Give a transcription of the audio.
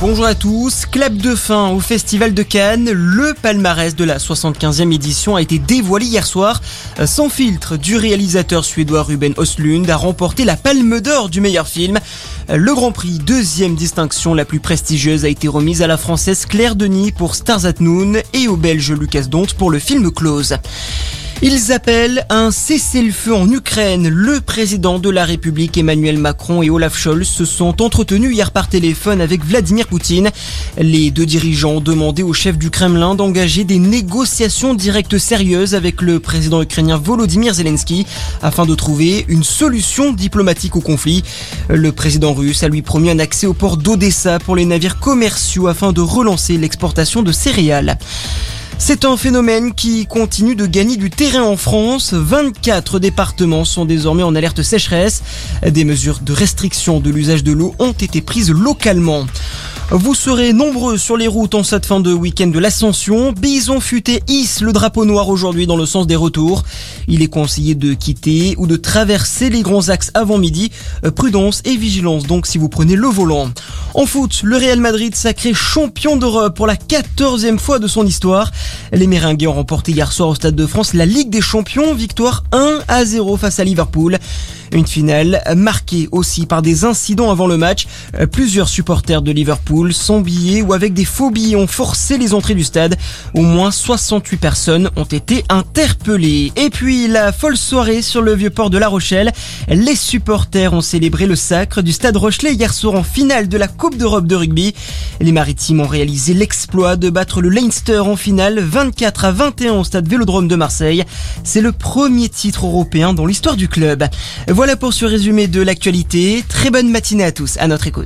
Bonjour à tous, clap de fin au Festival de Cannes. Le palmarès de la 75e édition a été dévoilé hier soir. Sans filtre du réalisateur suédois Ruben Östlund a remporté la palme d'or du meilleur film. Le Grand Prix, deuxième distinction la plus prestigieuse, a été remise à la française Claire Denis pour Stars at Noon et au belge Lucas Dont pour le film Close. Ils appellent un cessez-le-feu en Ukraine. Le président de la République Emmanuel Macron et Olaf Scholz se sont entretenus hier par téléphone avec Vladimir Poutine. Les deux dirigeants ont demandé au chef du Kremlin d'engager des négociations directes sérieuses avec le président ukrainien Volodymyr Zelensky afin de trouver une solution diplomatique au conflit. Le président russe a lui promis un accès au port d'Odessa pour les navires commerciaux afin de relancer l'exportation de céréales. C'est un phénomène qui continue de gagner du terrain en France. 24 départements sont désormais en alerte sécheresse. Des mesures de restriction de l'usage de l'eau ont été prises localement. Vous serez nombreux sur les routes en cette fin de week-end de l'Ascension. Bison futé hisse le drapeau noir aujourd'hui dans le sens des retours. Il est conseillé de quitter ou de traverser les grands axes avant midi. Euh, prudence et vigilance donc si vous prenez le volant. En foot, le Real Madrid sacré champion d'Europe pour la quatorzième fois de son histoire. Les Méringues ont remporté hier soir au Stade de France la Ligue des Champions, victoire 1 à 0 face à Liverpool. Une finale marquée aussi par des incidents avant le match. Euh, plusieurs supporters de Liverpool, sans billets ou avec des faux ont forcé les entrées du stade. Au moins 68 personnes ont été interpellées. Et puis la folle soirée sur le vieux port de La Rochelle. Les supporters ont célébré le sacre du stade Rochelet hier soir en finale de la Coupe d'Europe de rugby. Les Maritimes ont réalisé l'exploit de battre le Leinster en finale 24 à 21 au stade Vélodrome de Marseille. C'est le premier titre européen dans l'histoire du club. Voilà pour ce résumé de l'actualité. Très bonne matinée à tous, à notre écoute.